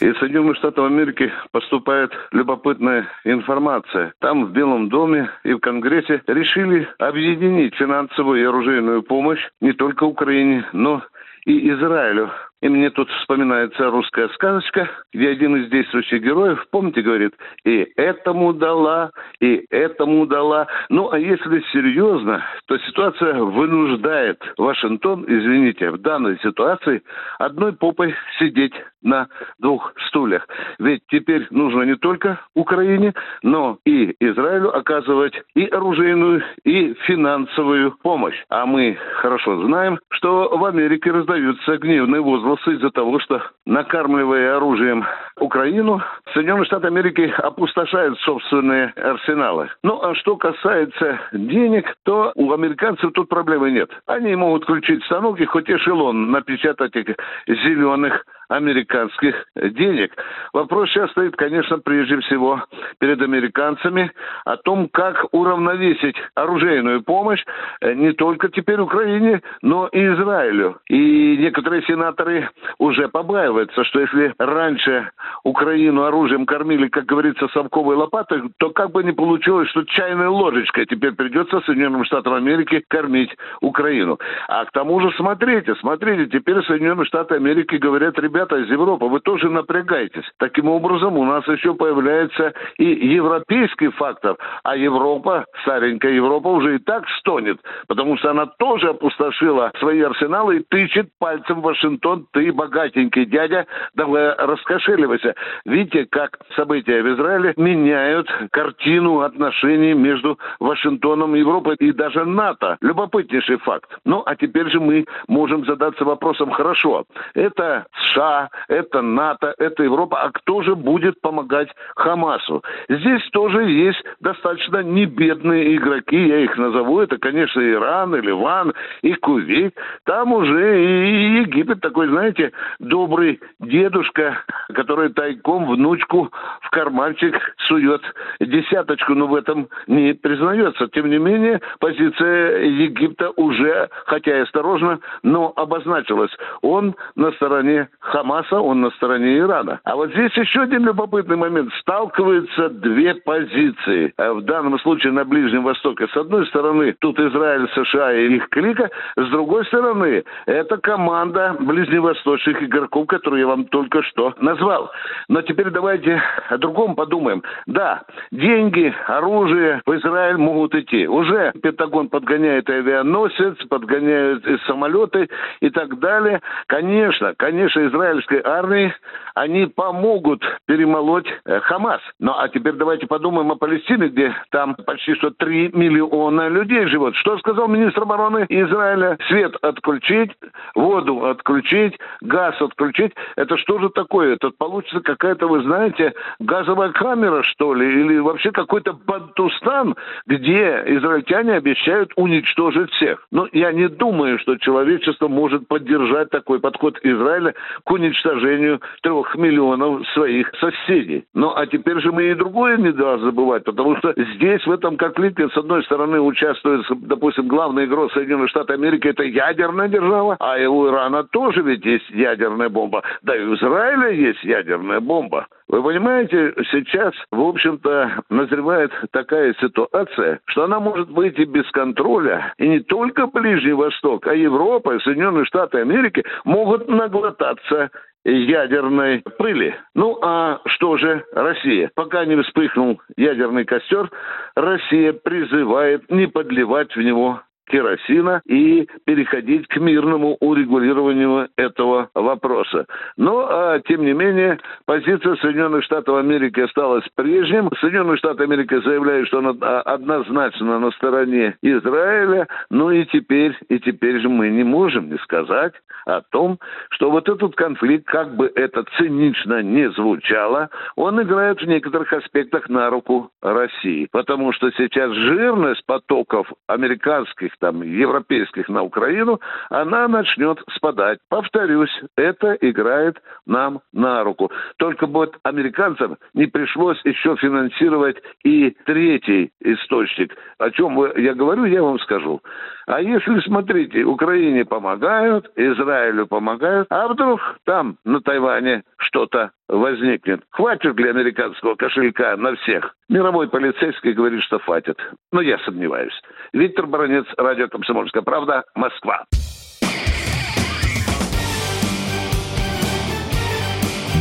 Из Соединенных Штатов Америки поступает любопытная информация. Там, в Белом доме и в Конгрессе решили объединить финансовую и оружейную помощь не только Украине, но и Израилю. И мне тут вспоминается русская сказочка, где один из действующих героев, помните, говорит, и этому дала, и этому дала. Ну, а если серьезно, то ситуация вынуждает Вашингтон, извините, в данной ситуации одной попой сидеть на двух стульях. Ведь теперь нужно не только Украине, но и Израилю оказывать и оружейную, и финансовую помощь. А мы хорошо знаем, что в Америке раздаются гневные возгласы из-за того, что накармливая оружием Украину, Соединенные Штаты Америки опустошают собственные арсеналы. Ну, а что касается денег, то у американцев тут проблемы нет. Они могут включить станок и хоть эшелон напечатать этих зеленых американских денег. Вопрос сейчас стоит, конечно, прежде всего перед американцами о том, как уравновесить оружейную помощь э, не только теперь Украине, но и Израилю. И некоторые сенаторы уже побаиваются, что если раньше Украину оружием кормили, как говорится, совковой лопатой, то как бы не получилось, что чайной ложечкой теперь придется Соединенным Штатам Америки кормить Украину. А к тому же, смотрите, смотрите, теперь Соединенные Штаты Америки говорят, ребята, ребята из Европы, вы тоже напрягайтесь. Таким образом, у нас еще появляется и европейский фактор, а Европа, старенькая Европа, уже и так стонет, потому что она тоже опустошила свои арсеналы и тычет пальцем в Вашингтон, ты богатенький дядя, давай раскошеливайся. Видите, как события в Израиле меняют картину отношений между Вашингтоном, Европой и даже НАТО. Любопытнейший факт. Ну, а теперь же мы можем задаться вопросом, хорошо, это США, это НАТО, это Европа. А кто же будет помогать Хамасу? Здесь тоже есть достаточно небедные игроки, я их назову. Это, конечно, Иран, и Ливан, и Кувейт. Там уже и Египет такой, знаете, добрый дедушка, который тайком внучку в карманчик сует десяточку, но в этом не признается. Тем не менее, позиция Египта уже, хотя и осторожно, но обозначилась. Он на стороне Хамаса Хамаса, он на стороне Ирана. А вот здесь еще один любопытный момент. Сталкиваются две позиции. А в данном случае на Ближнем Востоке. С одной стороны, тут Израиль, США и их клика. С другой стороны, это команда ближневосточных игроков, которую я вам только что назвал. Но теперь давайте о другом подумаем. Да, деньги, оружие в Израиль могут идти. Уже Пентагон подгоняет авианосец, подгоняет самолеты и так далее. Конечно, конечно, Израиль израильской армии, они помогут перемолоть э, Хамас. Ну, а теперь давайте подумаем о Палестине, где там почти что 3 миллиона людей живут. Что сказал министр обороны Израиля? Свет отключить, воду отключить, газ отключить. Это что же такое? Это получится какая-то, вы знаете, газовая камера, что ли? Или вообще какой-то Бантустан, где израильтяне обещают уничтожить всех. Но я не думаю, что человечество может поддержать такой подход Израиля к уничтожению трех миллионов своих соседей. Ну, а теперь же мы и другое не должны забывать, потому что здесь, в этом конфликте, с одной стороны, участвует, допустим, главный игрок Соединенных Штатов Америки, это ядерная держава, а и у Ирана тоже ведь есть ядерная бомба. Да и у Израиля есть ядерная бомба. Вы понимаете, сейчас, в общем-то, назревает такая ситуация, что она может выйти без контроля. И не только Ближний Восток, а Европа Соединенные Штаты Америки могут наглотаться ядерной пыли. Ну а что же Россия? Пока не вспыхнул ядерный костер, Россия призывает не подливать в него керосина и переходить к мирному урегулированию этого вопроса. Но, а, тем не менее, позиция Соединенных Штатов Америки осталась прежним. Соединенные Штаты Америки заявляют, что она а, однозначно на стороне Израиля. Ну и теперь, и теперь же мы не можем не сказать о том, что вот этот конфликт, как бы это цинично не звучало, он играет в некоторых аспектах на руку России. Потому что сейчас жирность потоков американских, там, европейских на Украину, она начнет спадать. Повторюсь, это играет нам на руку. Только вот американцам не пришлось еще финансировать и третий источник. О чем я говорю, я вам скажу. А если, смотрите, Украине помогают, Израилю помогают, а вдруг там, на Тайване, что-то возникнет. Хватит ли американского кошелька на всех? Мировой полицейский говорит, что хватит. Но я сомневаюсь. Виктор Баранец, радио «Комсомольская правда», Москва.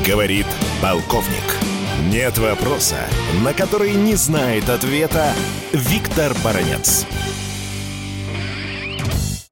Говорит полковник. Нет вопроса, на который не знает ответа Виктор Баранец.